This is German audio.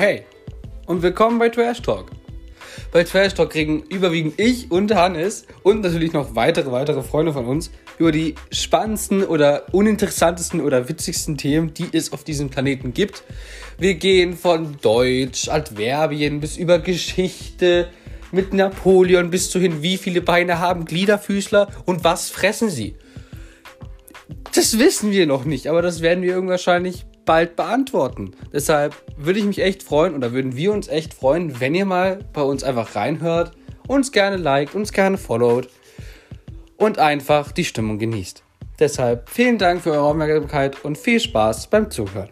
Hey und willkommen bei Trash Talk. Bei Trash Talk kriegen überwiegend ich und Hannes und natürlich noch weitere, weitere Freunde von uns über die spannendsten oder uninteressantesten oder witzigsten Themen, die es auf diesem Planeten gibt. Wir gehen von Deutsch, Adverbien bis über Geschichte, mit Napoleon bis zu hin, wie viele Beine haben Gliederfüßler und was fressen sie. Das wissen wir noch nicht, aber das werden wir irgendwann wahrscheinlich bald beantworten. Deshalb würde ich mich echt freuen oder würden wir uns echt freuen, wenn ihr mal bei uns einfach reinhört, uns gerne liked, uns gerne followt und einfach die Stimmung genießt. Deshalb vielen Dank für eure Aufmerksamkeit und viel Spaß beim Zuhören.